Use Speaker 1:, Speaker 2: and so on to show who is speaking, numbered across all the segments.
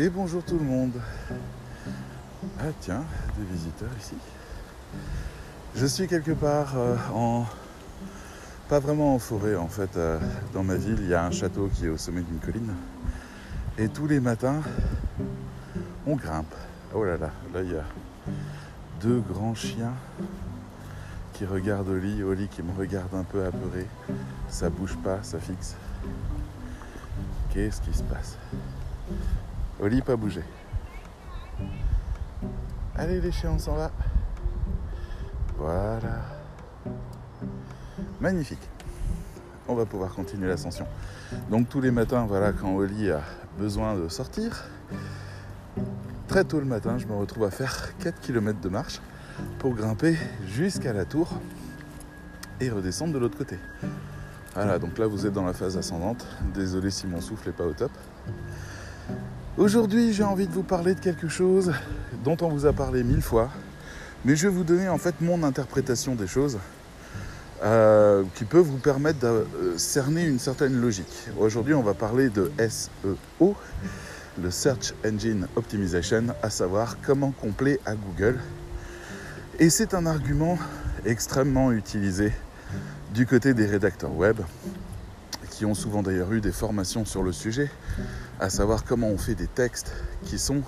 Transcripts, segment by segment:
Speaker 1: Et bonjour tout le monde. Ah tiens, des visiteurs ici. Je suis quelque part euh, en... Pas vraiment en forêt en fait. euh, dans ma ville, il y a un château qui est au sommet d'une colline. Et tous les matins, on grimpe. Oh là là, là il y a deux grands chiens qui regardent Oli. Oli qui me regarde un peu apeuré. Ça bouge pas, ça fixe. Qu'est-ce qui se passe? Oli pas bougé. Allez les chiens, on s'en va. Voilà. Magnifique. On va pouvoir continuer l'ascension. Donc tous les matins, voilà, quand Oli a besoin de sortir, très tôt le matin, je me retrouve à faire 4 km de marche pour grimper jusqu'à la tour et redescendre de l'autre côté. Voilà, donc là vous êtes dans la phase ascendante. Désolé si mon souffle n'est pas au top. Aujourd'hui, j'ai envie de vous parler de quelque chose dont on vous a parlé mille fois, mais je vais vous donner en fait mon interprétation des choses euh, qui peut vous permettre de euh, cerner une certaine logique. Aujourd'hui, on va parler de SEO, le Search Engine Optimization, à savoir comment compléter à Google. Et c'est un argument extrêmement utilisé du côté des rédacteurs web, qui ont souvent d'ailleurs eu des formations sur le sujet, à savoir comment on fait des textes qui sont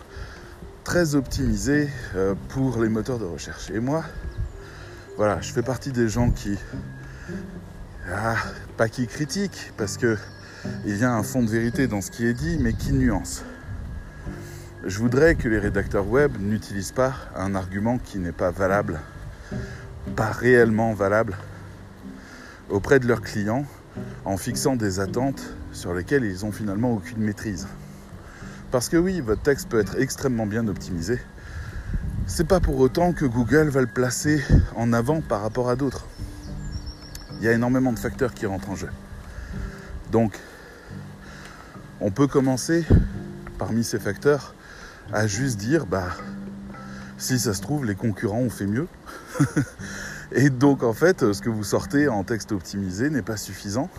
Speaker 1: très optimisés euh, pour les moteurs de recherche. Et moi, voilà, je fais partie des gens qui, ah, pas qui critiquent, parce que il y a un fond de vérité dans ce qui est dit, mais qui nuance. Je voudrais que les rédacteurs web n'utilisent pas un argument qui n'est pas valable, pas réellement valable, auprès de leurs clients, en fixant des attentes sur lesquelles ils ont finalement aucune maîtrise. Parce que oui, votre texte peut être extrêmement bien optimisé. C'est pas pour autant que Google va le placer en avant par rapport à d'autres. Il y a énormément de facteurs qui rentrent en jeu. Donc, on peut commencer parmi ces facteurs à juste dire, bah, si ça se trouve, les concurrents ont fait mieux. Et donc, en fait, ce que vous sortez en texte optimisé n'est pas suffisant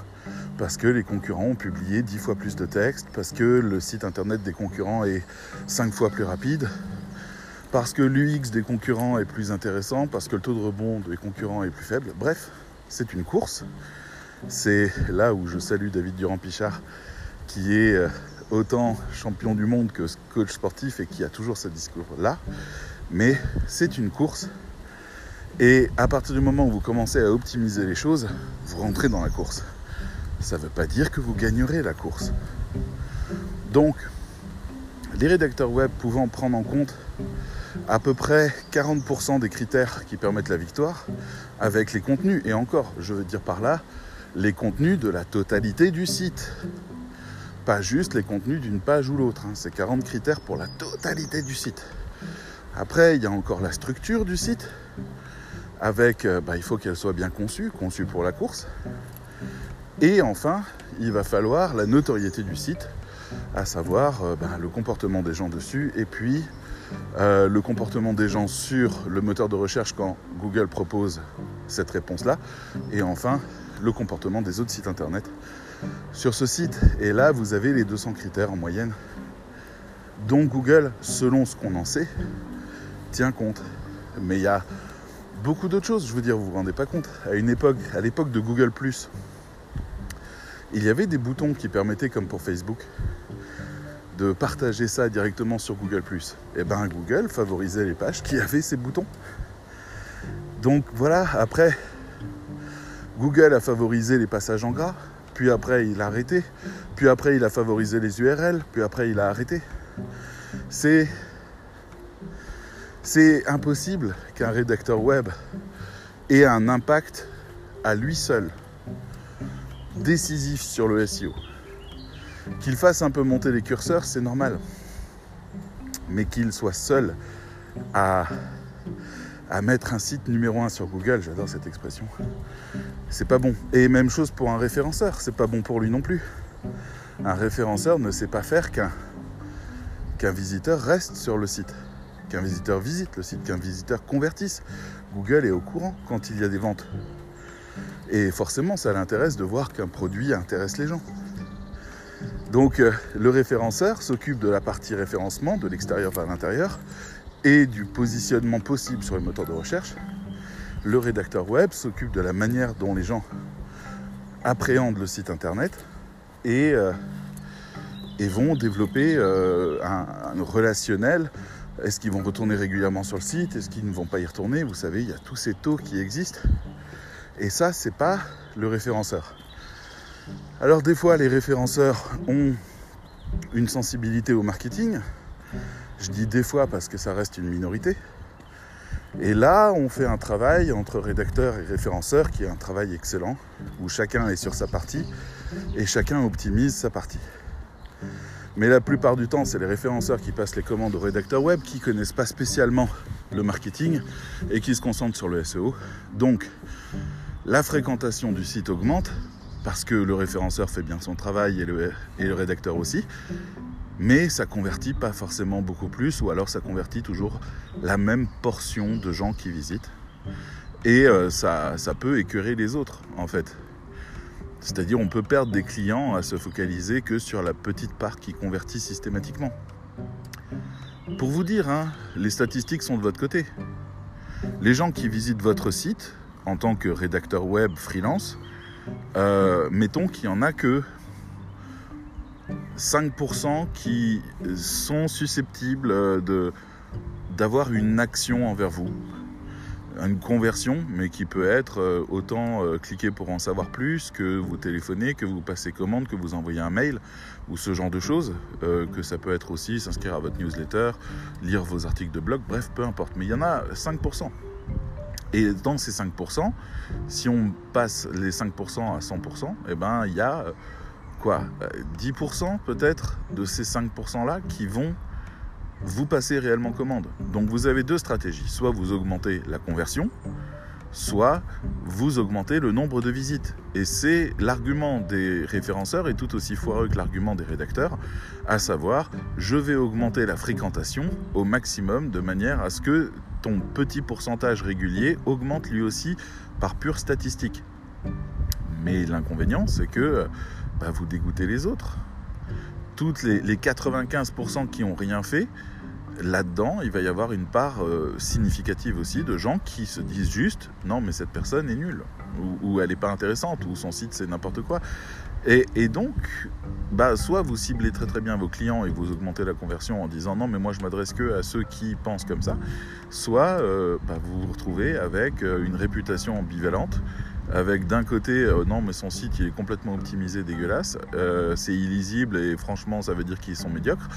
Speaker 1: parce que les concurrents ont publié 10 fois plus de textes, parce que le site internet des concurrents est 5 fois plus rapide, parce que l'UX des concurrents est plus intéressant, parce que le taux de rebond des concurrents est plus faible. Bref, c'est une course. C'est là où je salue David Durand-Pichard, qui est euh, autant champion du monde que coach sportif et qui a toujours ce discours-là. Mais c'est une course. Et à partir du moment où vous commencez à optimiser les choses, vous rentrez dans la course. Ça ne veut pas dire que vous gagnerez la course. Donc, les rédacteurs web pouvant prendre en compte à peu près 40% des critères qui permettent la victoire avec les contenus. Et encore, je veux dire par là, les contenus de la totalité du site. Pas juste les contenus d'une page ou l'autre. hein. C'est 40 critères pour la totalité du site. Après, il y a encore la structure du site. Avec, euh, bah, il faut qu'elle soit bien conçue, conçue pour la course. Et enfin, il va falloir la notoriété du site, à savoir euh, bah, le comportement des gens dessus et puis euh, le comportement des gens sur le moteur de recherche quand Google propose cette réponse-là. Et enfin, le comportement des autres sites internet sur ce site. Et là, vous avez les 200 critères en moyenne dont Google, selon ce qu'on en sait, tient compte. Mais il y a beaucoup d'autres choses, je veux dire, vous vous rendez pas compte. À une époque, à l'époque de Google il y avait des boutons qui permettaient, comme pour Facebook, de partager ça directement sur Google Et ben Google favorisait les pages qui avaient ces boutons. Donc voilà, après, Google a favorisé les passages en gras, puis après il a arrêté, puis après il a favorisé les URL, puis après il a arrêté. C'est impossible qu'un rédacteur web ait un impact à lui seul décisif sur le SEO. Qu'il fasse un peu monter les curseurs, c'est normal. Mais qu'il soit seul à, mettre un site numéro un sur Google, j'adore cette expression, c'est pas bon. Et même chose pour un référenceur, c'est pas bon pour lui non plus. Un référenceur ne sait pas faire qu'un qu'un visiteur reste sur le site, qu'un visiteur visite le site, qu'un visiteur convertisse. Google est au courant quand il y a des ventes. Et forcément, ça l'intéresse de voir qu'un produit intéresse les gens. Donc euh, le référenceur s'occupe de la partie référencement, de l'extérieur vers l'intérieur, et du positionnement possible sur les moteurs de recherche. Le rédacteur web s'occupe de la manière dont les gens appréhendent le site internet et, euh, vont développer euh, un relationnel. Est-ce qu'ils vont retourner régulièrement sur le site? Est-ce qu'ils ne vont pas y retourner? Vous savez, il y a tous ces taux qui existent. Et ça, c'est pas le référenceur. Alors des fois, les référenceurs ont une sensibilité au marketing. Je dis des fois parce que ça reste une minorité. Et là, on fait un travail entre rédacteur et référenceur qui est un travail excellent, où chacun est sur sa partie et chacun optimise sa partie. Mais la plupart du temps, c'est les référenceurs qui passent les commandes aux rédacteurs web qui connaissent pas spécialement le marketing et qui se concentrent sur le SEO. Donc, la fréquentation du site augmente parce que le référenceur fait bien son travail et le, rédacteur aussi, mais ça convertit pas forcément beaucoup plus, ou alors ça convertit toujours la même portion de gens qui visitent. Et euh, ça, ça peut écœurer les autres, en fait. C'est-à-dire on peut perdre des clients à se focaliser que sur la petite part qui convertit systématiquement. Pour vous dire, hein, les statistiques sont de votre côté. Les gens qui visitent votre site en tant que rédacteur web freelance, euh, mettons qu'il y en a que 5% qui sont susceptibles euh, d'avoir une action envers vous, une conversion, mais qui peut être euh, autant cliquer pour en savoir plus, que vous téléphonez, que vous passez commande, que vous envoyez un mail, ou ce genre de choses, que ça peut être aussi s'inscrire à votre newsletter, lire vos articles de blog, bref, peu importe. Mais il y en a 5%. Et dans ces 5%, si on passe les 5% à 100%, eh ben, il y a quoi 10% peut-être de ces 5%-là qui vont vous passer réellement commande. Donc vous avez deux stratégies. Soit vous augmentez la conversion, soit vous augmentez le nombre de visites. Et c'est l'argument des référenceurs est tout aussi foireux que l'argument des rédacteurs, à savoir je vais augmenter la fréquentation au maximum de manière à ce que ton petit pourcentage régulier augmente lui aussi par pure statistique. Mais l'inconvénient, c'est que bah, vous dégoûtez les autres. Toutes les, les 95% qui n'ont rien fait, là-dedans, il va y avoir une part euh, significative aussi de gens qui se disent juste non, mais cette personne est nulle, ou, elle n'est pas intéressante, ou son site c'est n'importe quoi. Et, donc, bah, soit vous ciblez très très bien vos clients et vous augmentez la conversion en disant non, mais moi je m'adresse que à ceux qui pensent comme ça, soit euh, bah, vous vous retrouvez avec euh, une réputation ambivalente avec d'un côté, non mais son site il est complètement optimisé, dégueulasse, c'est illisible et franchement ça veut dire qu'ils sont médiocres,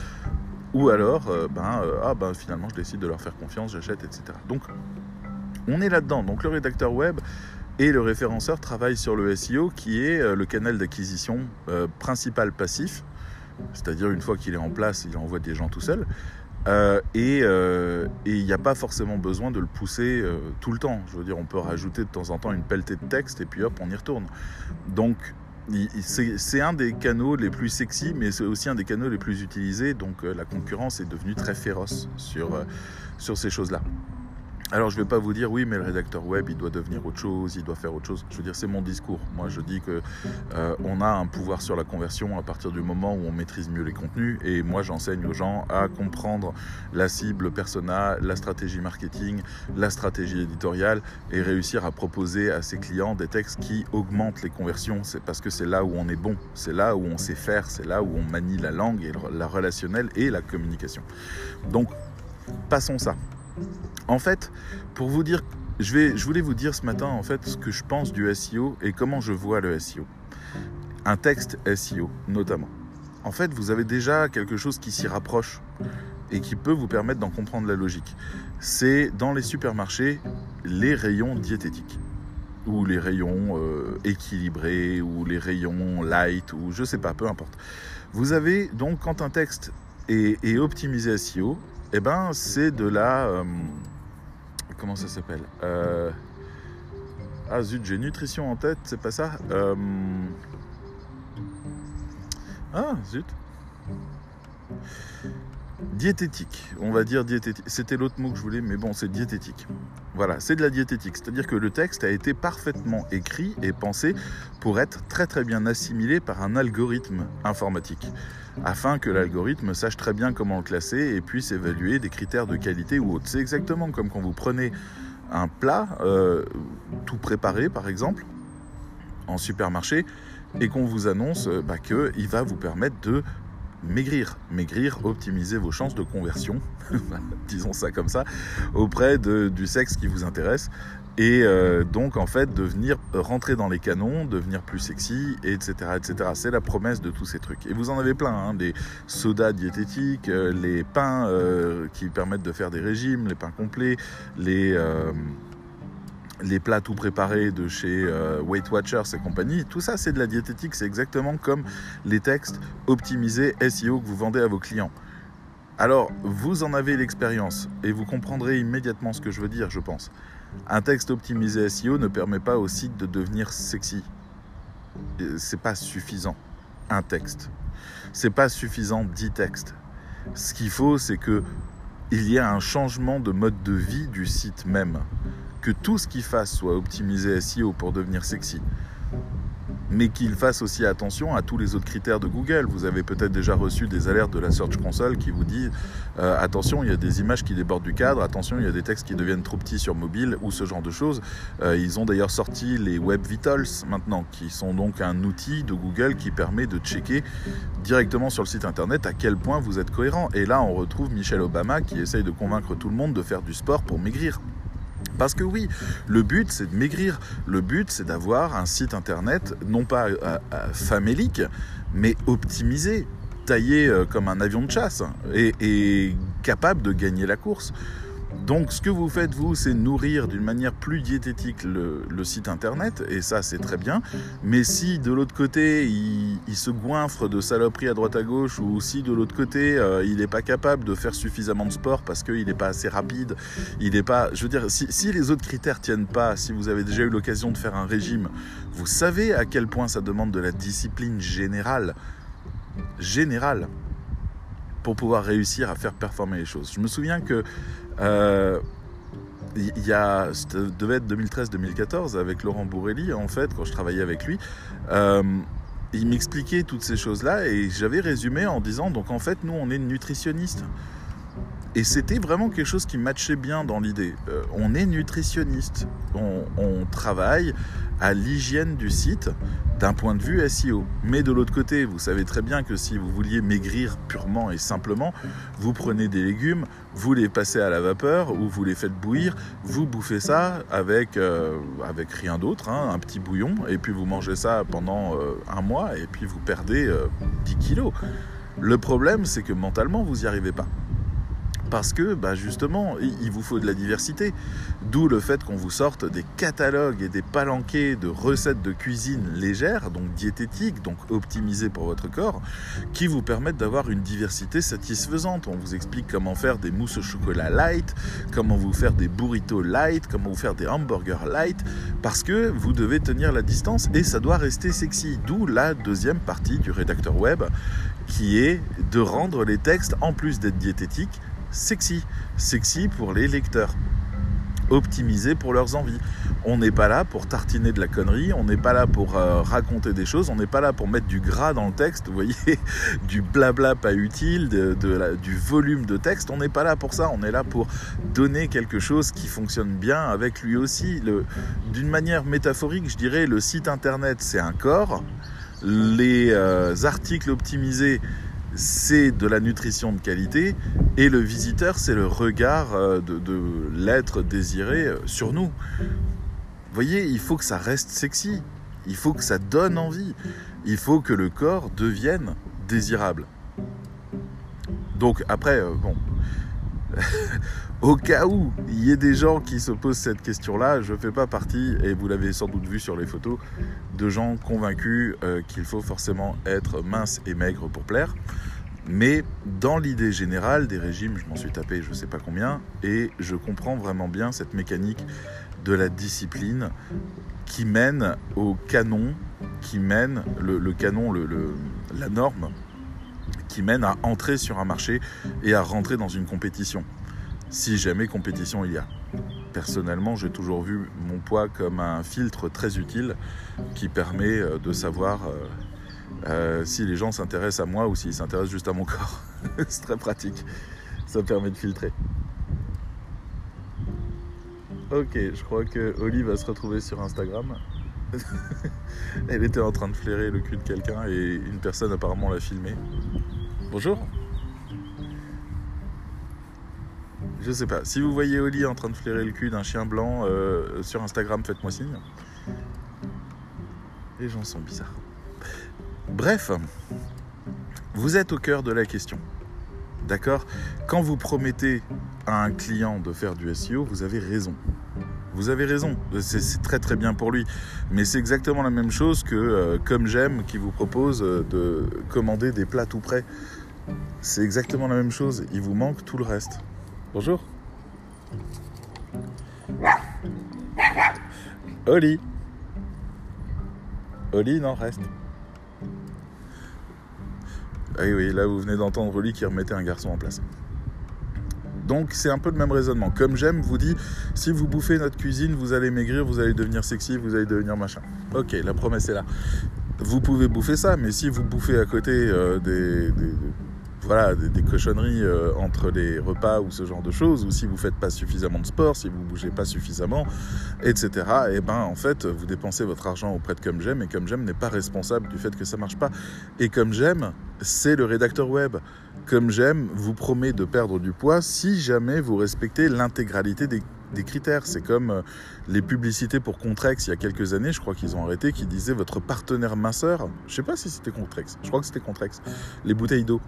Speaker 1: ou alors, euh, ben, euh, ah ben finalement je décide de leur faire confiance, j'achète, etc. Donc on est là-dedans. Donc le rédacteur web et le référenceur travaillent sur le SEO qui est euh, le canal d'acquisition principal passif, c'est-à-dire une fois qu'il est en place, il envoie des gens tout seul. Et il n'y a pas forcément besoin de le pousser tout le temps. Je veux dire, on peut rajouter de temps en temps une pelletée de texte et puis hop, on y retourne. Donc, c'est un des canaux les plus sexy, mais c'est aussi un des canaux les plus utilisés. Donc, euh, la concurrence est devenue très féroce sur, euh, sur ces choses-là. Alors je ne vais pas vous dire oui mais le rédacteur web il doit devenir autre chose, il doit faire autre chose. Je veux dire c'est mon discours. Moi je dis que euh, on a un pouvoir sur la conversion à partir du moment où on maîtrise mieux les contenus et moi j'enseigne aux gens à comprendre la cible, le persona, la stratégie marketing, la stratégie éditoriale et réussir à proposer à ses clients des textes qui augmentent les conversions. C'est parce que c'est là où on est bon, c'est là où on sait faire, c'est là où on manie la langue et la relationnelle et la communication. Donc passons ça. En fait, pour vous dire, je, voulais vous dire ce matin en fait ce que je pense du SEO et comment je vois le SEO. Un texte SEO notamment. En fait, vous avez déjà quelque chose qui s'y rapproche et qui peut vous permettre d'en comprendre la logique. C'est dans les supermarchés les rayons diététiques ou les rayons euh, équilibrés ou les rayons light ou je sais pas, peu importe. Vous avez donc quand un texte est optimisé SEO, eh ben c'est de la euh, comment ça s'appelle Euh, Ah zut, j'ai nutrition en tête, c'est pas ça Euh, Ah zut. Diététique, on va dire diététique. C'était l'autre mot que je voulais, mais bon, c'est diététique. Voilà, c'est de la diététique. C'est-à-dire que le texte a été parfaitement écrit et pensé pour être très très bien assimilé par un algorithme informatique, afin que l'algorithme sache très bien comment le classer et puisse évaluer des critères de qualité ou autres. C'est exactement comme quand vous prenez un plat euh, tout préparé, par exemple, en supermarché, et qu'on vous annonce euh, bah, qu'il va vous permettre de maigrir. Maigrir, optimiser vos chances de conversion, disons ça comme ça, auprès du sexe qui vous intéresse. Et euh, donc en fait devenir rentrer dans les canons, devenir plus sexy, etc. etc. C'est la promesse de tous ces trucs. Et vous en avez plein, hein, des sodas diététiques, euh, les pains euh, qui permettent de faire des régimes, les pains complets, les les plats tout préparés de chez euh, Weight Watchers et compagnie, tout ça c'est de la diététique, c'est exactement comme les textes optimisés SEO que vous vendez à vos clients. Alors, vous en avez l'expérience et vous comprendrez immédiatement ce que je veux dire, je pense. Un texte optimisé SEO ne permet pas au site de devenir sexy. C'est pas suffisant. Un texte. C'est pas suffisant dix textes. Ce qu'il faut, c'est que il y a un changement de mode de vie du site même que tout ce qu'il fasse soit optimisé SEO pour devenir sexy, mais qu'il fasse aussi attention à tous les autres critères de Google. Vous avez peut-être déjà reçu des alertes de la Search Console qui vous dit euh, attention, il y a des images qui débordent du cadre, attention, il y a des textes qui deviennent trop petits sur mobile ou ce genre de choses. Euh, ils ont d'ailleurs sorti les Web Vitals maintenant, qui sont donc un outil de Google qui permet de checker directement sur le site internet à quel point vous êtes cohérent. Et là, on retrouve Michelle Obama qui essaye de convaincre tout le monde de faire du sport pour maigrir. Parce que oui, le but c'est de maigrir. Le but c'est d'avoir un site internet non pas euh, euh, famélique, mais optimisé, taillé euh, comme un avion de chasse et capable de gagner la course. Donc ce que vous faites, vous, c'est nourrir d'une manière plus diététique le, site internet, et ça c'est très bien. Mais si de l'autre côté, il, se goinfre de saloperies à droite à gauche, ou si de l'autre côté, euh, il n'est pas capable de faire suffisamment de sport parce qu'il n'est pas assez rapide, il n'est pas... Je veux dire, si, si les autres critères tiennent pas, si vous avez déjà eu l'occasion de faire un régime, vous savez à quel point ça demande de la discipline générale. Générale pour pouvoir réussir à faire performer les choses. Je me souviens que euh, il y a, devait être 2013-2014 avec Laurent Bourrelli, en fait, quand je travaillais avec lui. Euh, il m'expliquait toutes ces choses-là et j'avais résumé en disant donc en fait nous on est nutritionniste et c'était vraiment quelque chose qui matchait bien dans l'idée. Euh, on est nutritionniste, on, travaille à l'hygiène du site d'un point de vue SEO. Mais de l'autre côté, vous savez très bien que si vous vouliez maigrir purement et simplement, vous prenez des légumes, vous les passez à la vapeur ou vous les faites bouillir, vous bouffez ça avec, euh, rien d'autre, hein, un petit bouillon, et puis vous mangez ça pendant euh, un mois et puis vous perdez 10 kilos. Le problème, c'est que mentalement, vous n'y arrivez pas parce que bah justement, il vous faut de la diversité. D'où le fait qu'on vous sorte des catalogues et des palanquets de recettes de cuisine légères, donc diététiques, donc optimisées pour votre corps, qui vous permettent d'avoir une diversité satisfaisante. On vous explique comment faire des mousses au chocolat light, comment vous faire des burritos light, comment vous faire des hamburgers light, parce que vous devez tenir la distance et ça doit rester sexy. D'où la deuxième partie du rédacteur web, qui est de rendre les textes, en plus d'être diététiques, sexy. Sexy pour les lecteurs. Optimisé pour leurs envies. On n'est pas là pour tartiner de la connerie, on n'est pas là pour euh, raconter des choses, on n'est pas là pour mettre du gras dans le texte, vous voyez, du blabla pas utile, de, du volume de texte. On n'est pas là pour ça, on est là pour donner quelque chose qui fonctionne bien avec lui aussi. D'une manière métaphorique, je dirais, le site internet c'est un corps, les euh, articles optimisés c'est de la nutrition de qualité et le visiteur, c'est le regard euh, de, l'être désiré euh, sur nous. Vous voyez, il faut que ça reste sexy, il faut que ça donne envie, il faut que le corps devienne désirable. Donc après, euh, bon, au cas où il y ait des gens qui se posent cette question-là, je ne fais pas partie, et vous l'avez sans doute vu sur les photos, de gens convaincus euh, qu'il faut forcément être mince et maigre pour plaire. Mais dans l'idée générale des régimes, je m'en suis tapé je ne sais pas combien, et je comprends vraiment bien cette mécanique de la discipline qui mène au canon, qui mène le, canon, la norme, qui mène à entrer sur un marché et à rentrer dans une compétition. Si jamais compétition il y a. Personnellement, j'ai toujours vu mon poids comme un filtre très utile qui permet euh, de savoir euh, euh, si les gens s'intéressent à moi ou s'ils s'intéressent juste à mon corps. C'est très pratique. Ça permet de filtrer. Ok, je crois que Oli va se retrouver sur Instagram. Elle était en train de flairer le cul de quelqu'un et une personne apparemment l'a filmé. Bonjour. Je sais pas. Si vous voyez Oli en train de flairer le cul d'un chien blanc euh, sur Instagram, faites-moi signe. Les gens sont bizarres. Bref, vous êtes au cœur de la question. D'accord? Quand vous promettez à un client de faire du SEO, vous avez raison. Vous avez raison, c'est très très bien pour lui. Mais c'est exactement la même chose que euh, Comme J'aime qui vous propose euh, de commander des plats tout prêts. C'est exactement la même chose, il vous manque tout le reste. Bonjour. Oli. Oli, non, reste. Ah oui, là vous venez d'entendre Oli qui remettait un garçon en place. Donc c'est un peu le même raisonnement. Comme j'aime vous dit, si vous bouffez notre cuisine, vous allez maigrir, vous allez devenir sexy, vous allez devenir machin. Ok, la promesse est là. Vous pouvez bouffer ça, mais si vous bouffez à côté euh, des, voilà, des, cochonneries euh, entre les repas ou ce genre de choses, ou si vous faites pas suffisamment de sport, si vous bougez pas suffisamment, etc. Et eh ben en fait, vous dépensez votre argent auprès de Comme J'aime, et Comme J'aime n'est pas responsable du fait que ça marche pas. Et Comme J'aime, c'est le rédacteur web. Comme J'aime vous promet de perdre du poids si jamais vous respectez l'intégralité des des critères. C'est comme euh, les publicités pour Contrex il y a quelques années, je crois qu'ils ont arrêté, qui disaient votre partenaire minceur. Je sais pas si c'était Contrex, je crois que c'était Contrex, les bouteilles d'eau.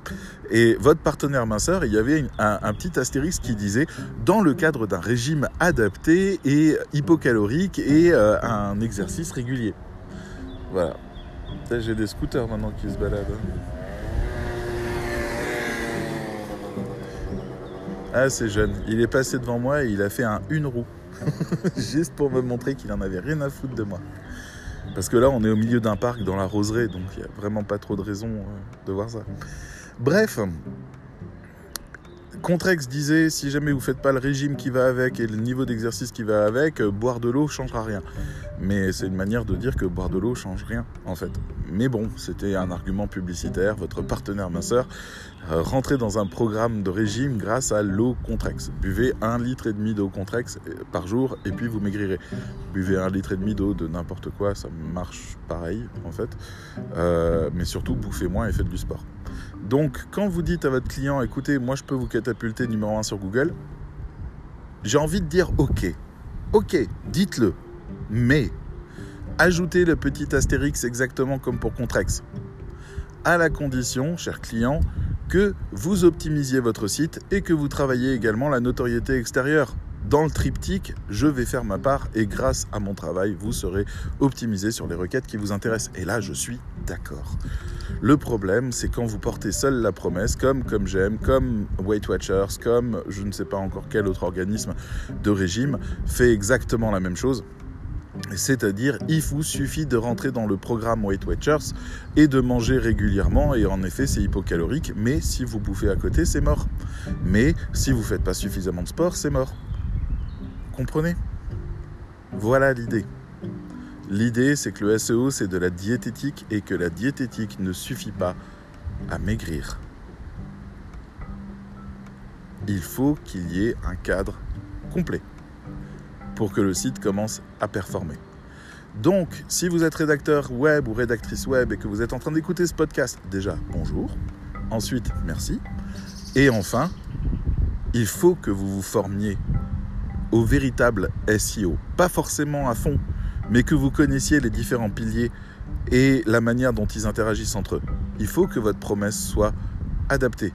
Speaker 1: Et votre partenaire minceur, il y avait un, petit astérisque qui disait dans le cadre d'un régime adapté et hypocalorique et euh, un exercice régulier. Voilà. J'ai des scooters maintenant qui se baladent. Ah, c'est jeune. Il est passé devant moi et il a fait un une roue. Juste pour me montrer qu'il en avait rien à foutre de moi. Parce que là, on est au milieu d'un parc dans la roseraie, donc il n'y a vraiment pas trop de raison euh, de voir ça. Bref, Contrex disait si jamais vous faites pas le régime qui va avec et le niveau d'exercice qui va avec, euh, boire de l'eau changera rien. Mais c'est une manière de dire que boire de l'eau change rien en fait. Mais bon, c'était un argument publicitaire. Votre partenaire minceur euh, rentrez dans un programme de régime grâce à l'eau Contrex. Buvez un litre et demi d'eau Contrex euh, par jour et puis vous maigrirez. Buvez un litre et demi d'eau de n'importe quoi, ça marche pareil en fait. mais surtout bouffez moins et faites du sport. Donc, quand vous dites à votre client, écoutez, moi je peux vous catapulter numéro 1 sur Google, j'ai envie de dire ok. Ok, dites-le. Mais, ajoutez le petit astérix exactement comme pour Contrex. À la condition, cher client, que vous optimisiez votre site et que vous travaillez également la notoriété extérieure dans le triptyque, je vais faire ma part et grâce à mon travail, vous serez optimisé sur les requêtes qui vous intéressent. Et là, je suis d'accord. Le problème, c'est quand vous portez seul la promesse, comme comme j'aime, comme Weight Watchers, comme je ne sais pas encore quel autre organisme de régime fait exactement la même chose. C'est-à-dire, il vous suffit de rentrer dans le programme Weight Watchers et de manger régulièrement. Et en effet, c'est hypocalorique, mais si vous bouffez à côté, c'est mort. Mais si vous ne faites pas suffisamment de sport, c'est mort. Comprenez? Voilà l'idée. L'idée, c'est que le SEO, c'est de la diététique et que la diététique ne suffit pas à maigrir. Il faut qu'il y ait un cadre complet pour que le site commence à performer. Donc, si vous êtes rédacteur web ou rédactrice web et que vous êtes en train d'écouter ce podcast, déjà, bonjour. Ensuite, merci. Et enfin, il faut que vous vous formiez au véritable SEO. Pas forcément à fond, mais que vous connaissiez les différents piliers et la manière dont ils interagissent entre eux. Il faut que votre promesse soit adaptée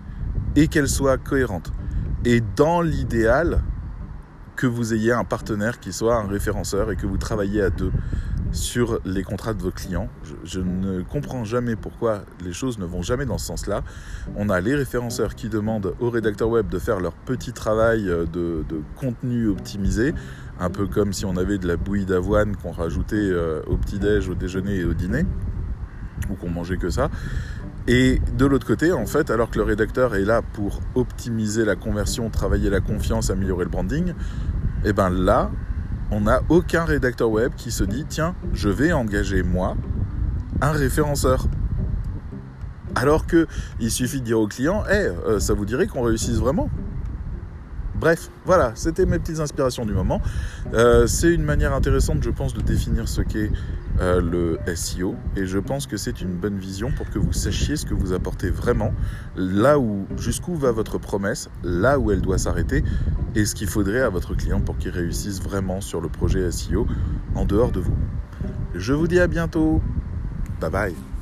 Speaker 1: et qu'elle soit cohérente. Et dans l'idéal, que vous ayez un partenaire qui soit un référenceur et que vous travaillez à deux sur les contrats de vos clients. Je, ne comprends jamais pourquoi les choses ne vont jamais dans ce sens-là. On a les référenceurs qui demandent aux rédacteurs web de faire leur petit travail de, de contenu optimisé, un peu comme si on avait de la bouillie d'avoine qu'on rajoutait euh, au petit-déj, au déjeuner et au dîner. ou qu'on mangeait que ça. Et de l'autre côté, en fait, alors que le rédacteur est là pour optimiser la conversion, travailler la confiance, améliorer le branding, eh ben là, on n'a aucun rédacteur web qui se dit tiens, je vais engager moi un référenceur. Alors que il suffit de dire au client, hey, euh, ça vous dirait qu'on réussisse vraiment? Bref, voilà, c'était mes petites inspirations du moment. Euh, c'est une manière intéressante, je pense, de définir ce qu'est euh, le SEO. Et je pense que c'est une bonne vision pour que vous sachiez ce que vous apportez vraiment, là où, jusqu'où va votre promesse, là où elle doit s'arrêter, et ce qu'il faudrait à votre client pour qu'il réussisse vraiment sur le projet SEO en dehors de vous. Je vous dis à bientôt. Bye bye.